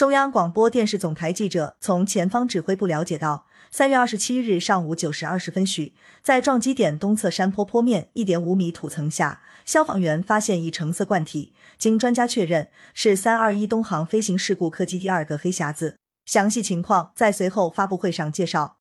中央广播电视总台记者从前方指挥部了解到三月二十七日上午九时二十分许在撞击点东侧山坡坡面一点五米土层下消防员发现一橙色罐体经专家确认是三二一东航飞行事故客机第二个黑匣子。详细情况在随后发布会上介绍。